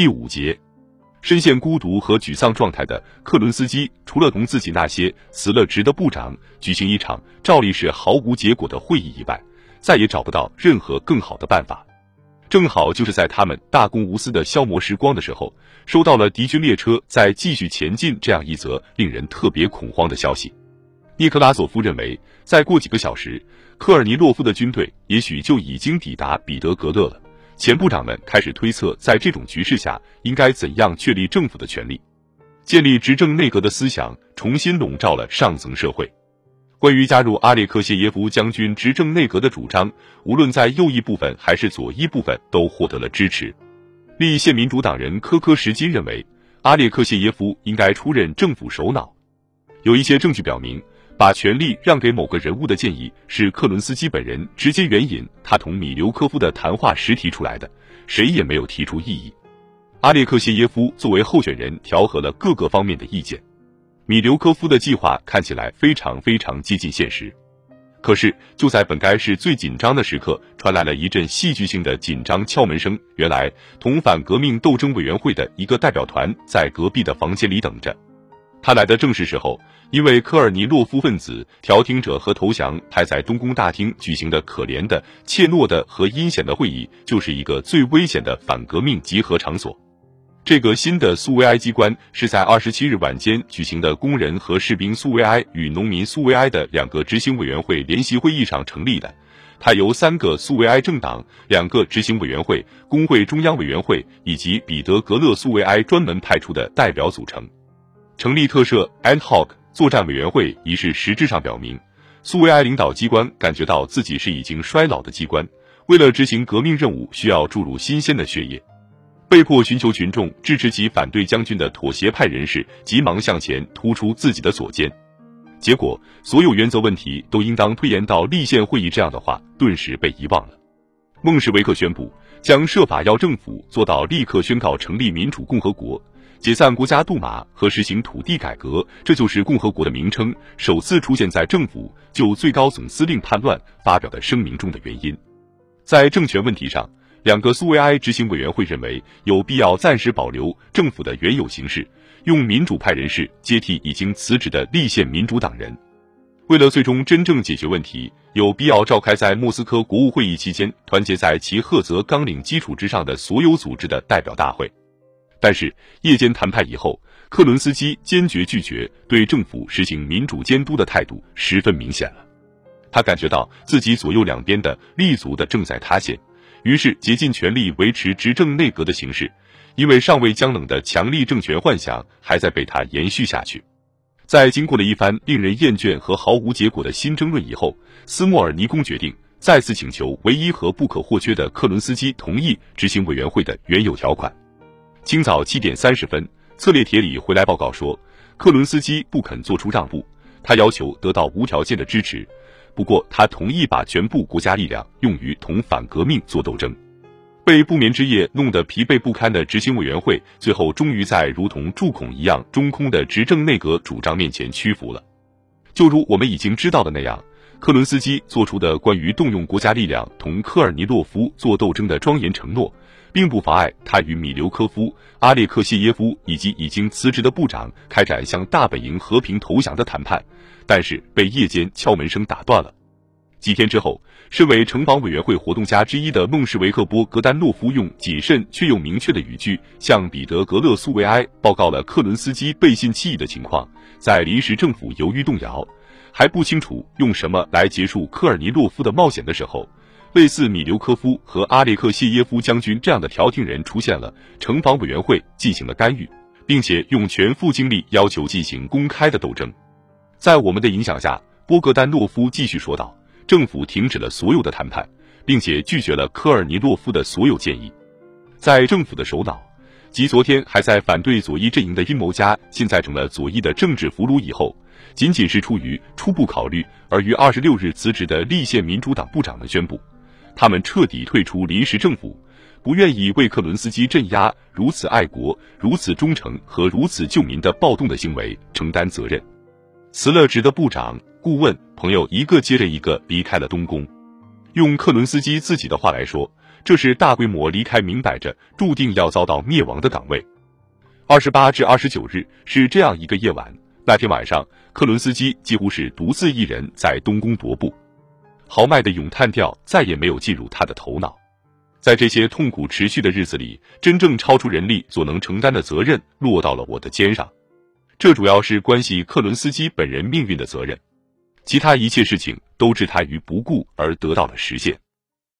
第五节，深陷孤独和沮丧状态的克伦斯基，除了同自己那些辞了职的部长举行一场照例是毫无结果的会议以外，再也找不到任何更好的办法。正好就是在他们大公无私的消磨时光的时候，收到了敌军列车在继续前进这样一则令人特别恐慌的消息。尼克拉索夫认为，再过几个小时，科尔尼洛夫的军队也许就已经抵达彼得格勒了。前部长们开始推测，在这种局势下，应该怎样确立政府的权利，建立执政内阁的思想重新笼罩了上层社会。关于加入阿列克谢耶夫将军执政内阁的主张，无论在右翼部分还是左翼部分，都获得了支持。立宪民主党人科科什金认为，阿列克谢耶夫应该出任政府首脑。有一些证据表明，把权力让给某个人物的建议是克伦斯基本人直接援引他同米留科夫的谈话时提出来的，谁也没有提出异议。阿列克谢耶夫作为候选人，调和了各个方面的意见。米留科夫的计划看起来非常非常接近现实，可是就在本该是最紧张的时刻，传来了一阵戏剧性的紧张敲门声。原来，同反革命斗争委员会的一个代表团在隔壁的房间里等着。他来的正是时候，因为科尔尼洛夫分子调停者和投降派在东宫大厅举行的可怜的、怯懦的和阴险的会议，就是一个最危险的反革命集合场所。这个新的苏维埃机关是在二十七日晚间举行的工人和士兵苏维埃与农民苏维埃的两个执行委员会联席会议上成立的。它由三个苏维埃政党、两个执行委员会、工会中央委员会以及彼得格勒苏维埃专门派出的代表组成。成立特设 ad hoc 作战委员会一事实质上表明，苏维埃领导机关感觉到自己是已经衰老的机关，为了执行革命任务需要注入新鲜的血液。被迫寻求群众支持其反对将军的妥协派人士，急忙向前突出自己的左肩。结果，所有原则问题都应当推延到立宪会议，这样的话顿时被遗忘了。孟什维克宣布将设法要政府做到立刻宣告成立民主共和国、解散国家杜马和实行土地改革，这就是共和国的名称首次出现在政府就最高总司令叛乱发表的声明中的原因。在政权问题上。两个苏维埃执行委员会认为有必要暂时保留政府的原有形式，用民主派人士接替已经辞职的立宪民主党人。为了最终真正解决问题，有必要召开在莫斯科国务会议期间团结在其赫泽纲领基础之上的所有组织的代表大会。但是夜间谈判以后，克伦斯基坚决拒绝对政府实行民主监督的态度十分明显了。他感觉到自己左右两边的立足的正在塌陷。于是竭尽全力维持执政内阁的形式，因为尚未降冷的强力政权幻想还在被他延续下去。在经过了一番令人厌倦和毫无结果的新争论以后，斯莫尔尼宫决定再次请求唯一和不可或缺的克伦斯基同意执行委员会的原有条款。清早七点三十分，策列铁里回来报告说，克伦斯基不肯做出让步，他要求得到无条件的支持。不过，他同意把全部国家力量用于同反革命做斗争。被不眠之夜弄得疲惫不堪的执行委员会，最后终于在如同蛀孔一样中空的执政内阁主张面前屈服了。就如我们已经知道的那样，克伦斯基做出的关于动用国家力量同科尔尼洛夫做斗争的庄严承诺，并不妨碍他与米留科夫、阿列克谢耶夫以及已经辞职的部长开展向大本营和平投降的谈判。但是被夜间敲门声打断了。几天之后，身为城防委员会活动家之一的孟什维克波格丹诺夫用谨慎却又明确的语句向彼得格勒苏维埃报告了克伦斯基背信弃义的情况。在临时政府犹豫动摇，还不清楚用什么来结束科尔尼洛夫的冒险的时候，类似米留科夫和阿列克谢耶夫将军这样的调停人出现了，城防委员会进行了干预，并且用全副精力要求进行公开的斗争。在我们的影响下，波格丹诺夫继续说道：“政府停止了所有的谈判，并且拒绝了科尔尼洛夫的所有建议。在政府的首脑及昨天还在反对左翼阵营的阴谋家，现在成了左翼的政治俘虏以后，仅仅是出于初步考虑而于二十六日辞职的立宪民主党部长们宣布，他们彻底退出临时政府，不愿意为克伦斯基镇压如此爱国、如此忠诚和如此救民的暴动的行为承担责任。”辞了职的部长、顾问、朋友一个接着一个离开了东宫。用克伦斯基自己的话来说，这是大规模离开明摆着注定要遭到灭亡的岗位。二十八至二十九日是这样一个夜晚，那天晚上，克伦斯基几乎是独自一人在东宫踱步，豪迈的咏叹调再也没有进入他的头脑。在这些痛苦持续的日子里，真正超出人力所能承担的责任落到了我的肩上，这主要是关系克伦斯基本人命运的责任，其他一切事情都置他于不顾而得到了实现。